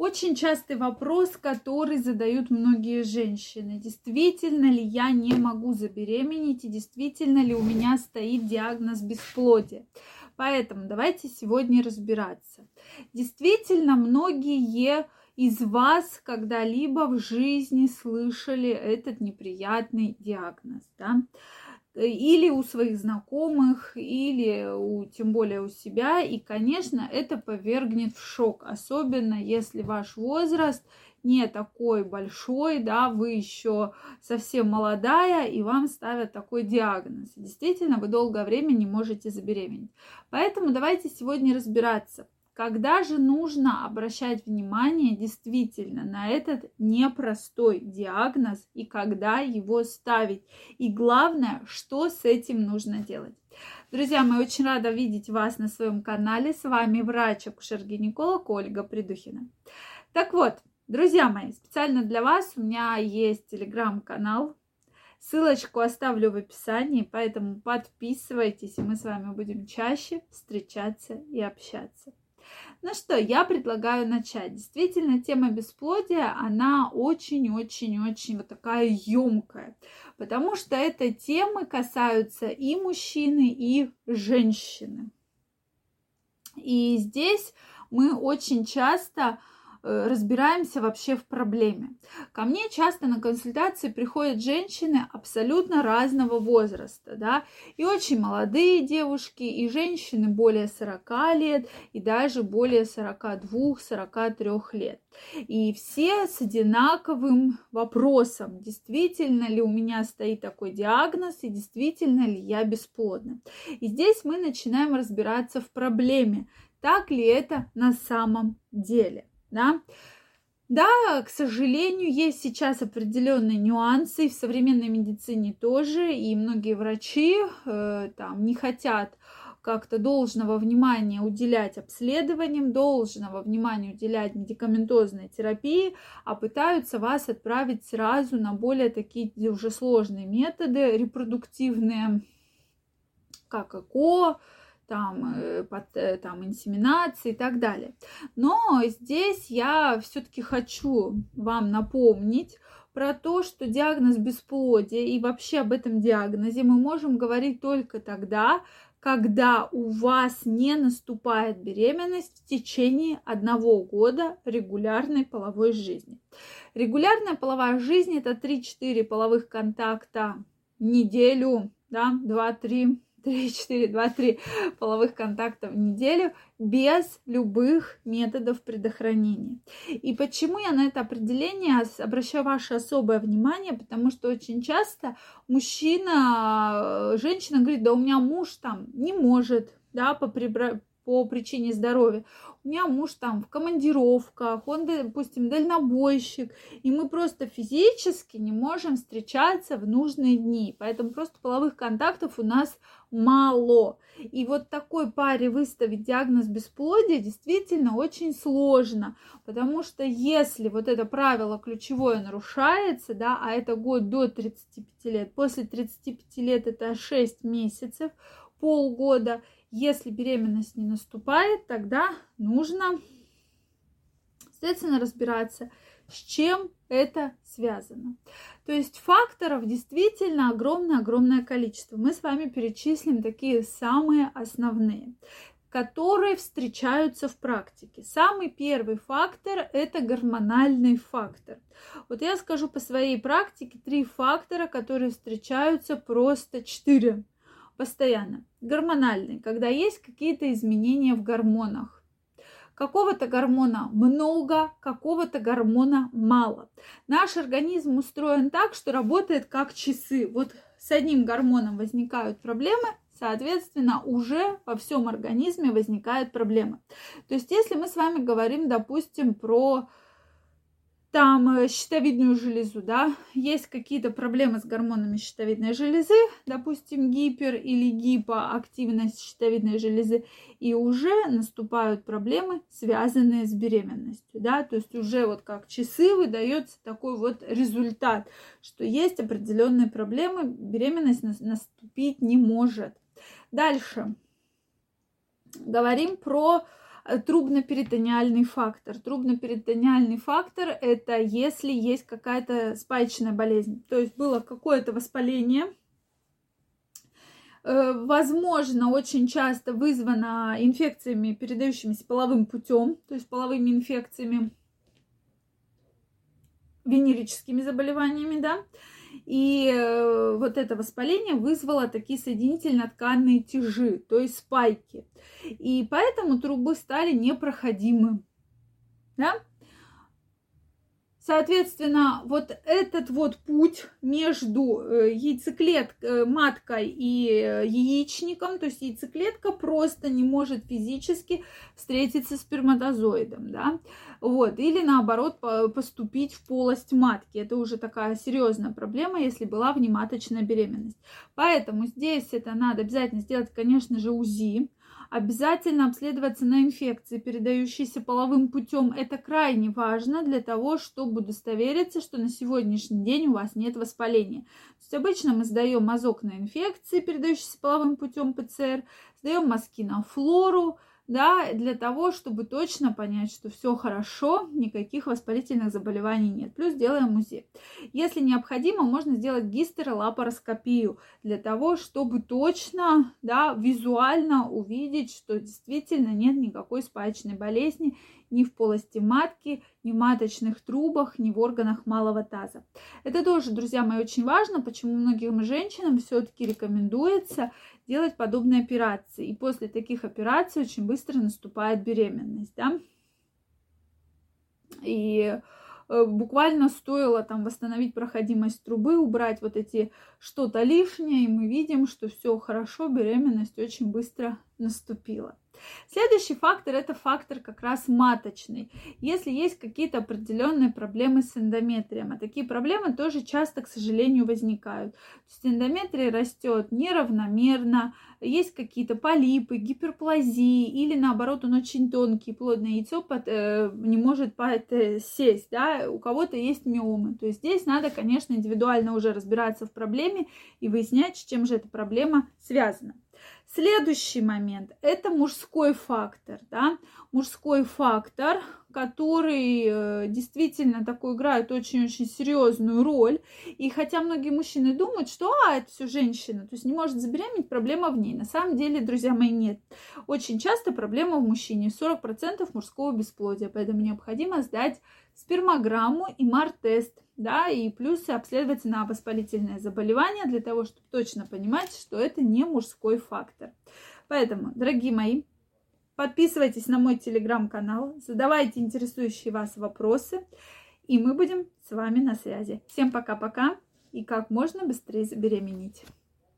Очень частый вопрос, который задают многие женщины. Действительно ли я не могу забеременеть и действительно ли у меня стоит диагноз бесплодия? Поэтому давайте сегодня разбираться. Действительно, многие из вас когда-либо в жизни слышали этот неприятный диагноз, да? Или у своих знакомых, или у, тем более у себя. И, конечно, это повергнет в шок, особенно если ваш возраст не такой большой, да, вы еще совсем молодая, и вам ставят такой диагноз. Действительно, вы долгое время не можете забеременеть. Поэтому давайте сегодня разбираться, когда же нужно обращать внимание действительно на этот непростой диагноз и когда его ставить? И главное, что с этим нужно делать? Друзья, мы очень рада видеть вас на своем канале. С вами врач-акушер-гинеколог Ольга Придухина. Так вот, друзья мои, специально для вас у меня есть телеграм-канал. Ссылочку оставлю в описании, поэтому подписывайтесь, и мы с вами будем чаще встречаться и общаться. Ну что, я предлагаю начать. Действительно, тема бесплодия, она очень-очень-очень вот такая емкая, потому что это темы касаются и мужчины, и женщины. И здесь мы очень часто разбираемся вообще в проблеме. Ко мне часто на консультации приходят женщины абсолютно разного возраста, да, и очень молодые девушки, и женщины более 40 лет, и даже более 42-43 лет. И все с одинаковым вопросом, действительно ли у меня стоит такой диагноз, и действительно ли я бесплодна. И здесь мы начинаем разбираться в проблеме, так ли это на самом деле да. Да, к сожалению, есть сейчас определенные нюансы в современной медицине тоже, и многие врачи э, там не хотят как-то должного внимания уделять обследованиям, должного внимания уделять медикаментозной терапии, а пытаются вас отправить сразу на более такие уже сложные методы репродуктивные, как ЭКО, там, э, под, э, там инсеминации и так далее. Но здесь я все-таки хочу вам напомнить про то, что диагноз бесплодия и вообще об этом диагнозе мы можем говорить только тогда, когда у вас не наступает беременность в течение одного года регулярной половой жизни. Регулярная половая жизнь это 3-4 половых контакта в неделю, да, 2-3 3, 4, 2, 3 половых контактов в неделю без любых методов предохранения. И почему я на это определение обращаю ваше особое внимание? Потому что очень часто мужчина, женщина говорит, да у меня муж там не может, да, по, прибра по причине здоровья. У меня муж там в командировках, он, допустим, дальнобойщик, и мы просто физически не можем встречаться в нужные дни. Поэтому просто половых контактов у нас мало. И вот такой паре выставить диагноз бесплодия действительно очень сложно, потому что если вот это правило ключевое нарушается, да, а это год до 35 лет, после 35 лет это 6 месяцев, полгода, если беременность не наступает, тогда нужно, соответственно, разбираться, с чем это связано. То есть факторов действительно огромное-огромное количество. Мы с вами перечислим такие самые основные которые встречаются в практике. Самый первый фактор – это гормональный фактор. Вот я скажу по своей практике три фактора, которые встречаются просто четыре постоянно. Гормональный, когда есть какие-то изменения в гормонах. Какого-то гормона много, какого-то гормона мало. Наш организм устроен так, что работает как часы. Вот с одним гормоном возникают проблемы, соответственно, уже во всем организме возникают проблемы. То есть, если мы с вами говорим, допустим, про там э, щитовидную железу, да, есть какие-то проблемы с гормонами щитовидной железы, допустим, гипер или гипоактивность щитовидной железы, и уже наступают проблемы, связанные с беременностью, да, то есть уже вот как часы выдается такой вот результат, что есть определенные проблемы, беременность наступить не может. Дальше. Говорим про трубноперитониальный фактор. Трубноперитониальный фактор – это если есть какая-то спаечная болезнь. То есть было какое-то воспаление, э, возможно, очень часто вызвано инфекциями, передающимися половым путем, то есть половыми инфекциями, венерическими заболеваниями, да, и э, вот это воспаление вызвало такие соединительно-тканные тяжи, то есть спайки. И поэтому трубы стали непроходимы. Да? Соответственно, вот этот вот путь между э, яйцеклеткой, э, маткой и э, яичником, то есть яйцеклетка просто не может физически встретиться с сперматозоидом, да, вот, или наоборот поступить в полость матки. Это уже такая серьезная проблема, если была внематочная беременность. Поэтому здесь это надо обязательно сделать, конечно же, УЗИ, Обязательно обследоваться на инфекции, передающиеся половым путем. Это крайне важно для того, чтобы удостовериться, что на сегодняшний день у вас нет воспаления. То есть обычно мы сдаем мазок на инфекции, передающиеся половым путем ПЦР, сдаем мазки на флору, да, для того, чтобы точно понять, что все хорошо, никаких воспалительных заболеваний нет. Плюс делаем УЗИ. Если необходимо, можно сделать гистеролапароскопию для того, чтобы точно, да, визуально увидеть, что действительно нет никакой спаечной болезни ни в полости матки, ни в маточных трубах, ни в органах малого таза. Это тоже, друзья мои, очень важно, почему многим женщинам все-таки рекомендуется делать подобные операции. И после таких операций очень быстро наступает беременность. Да? И э, буквально стоило там восстановить проходимость трубы, убрать вот эти что-то лишнее, и мы видим, что все хорошо, беременность очень быстро наступила. Следующий фактор это фактор как раз маточный. Если есть какие-то определенные проблемы с эндометрием, а такие проблемы тоже часто, к сожалению, возникают. То есть эндометрий растет неравномерно, есть какие-то полипы, гиперплазии, или наоборот он очень тонкий, плотное яйцо под, э, не может под, э, сесть, да, у кого-то есть миомы. То есть здесь надо, конечно, индивидуально уже разбираться в проблеме и выяснять, с чем же эта проблема связана. Следующий момент – это мужской фактор, да, мужской фактор, который э, действительно такой играет очень-очень серьезную роль. И хотя многие мужчины думают, что а, это все женщина, то есть не может забеременеть, проблема в ней. На самом деле, друзья мои, нет. Очень часто проблема в мужчине, 40% мужского бесплодия, поэтому необходимо сдать спермограмму и мар-тест, да, и плюс обследовать на воспалительное заболевание для того, чтобы точно понимать, что это не мужской фактор. Поэтому, дорогие мои, подписывайтесь на мой телеграм-канал, задавайте интересующие вас вопросы, и мы будем с вами на связи. Всем пока-пока и как можно быстрее забеременеть.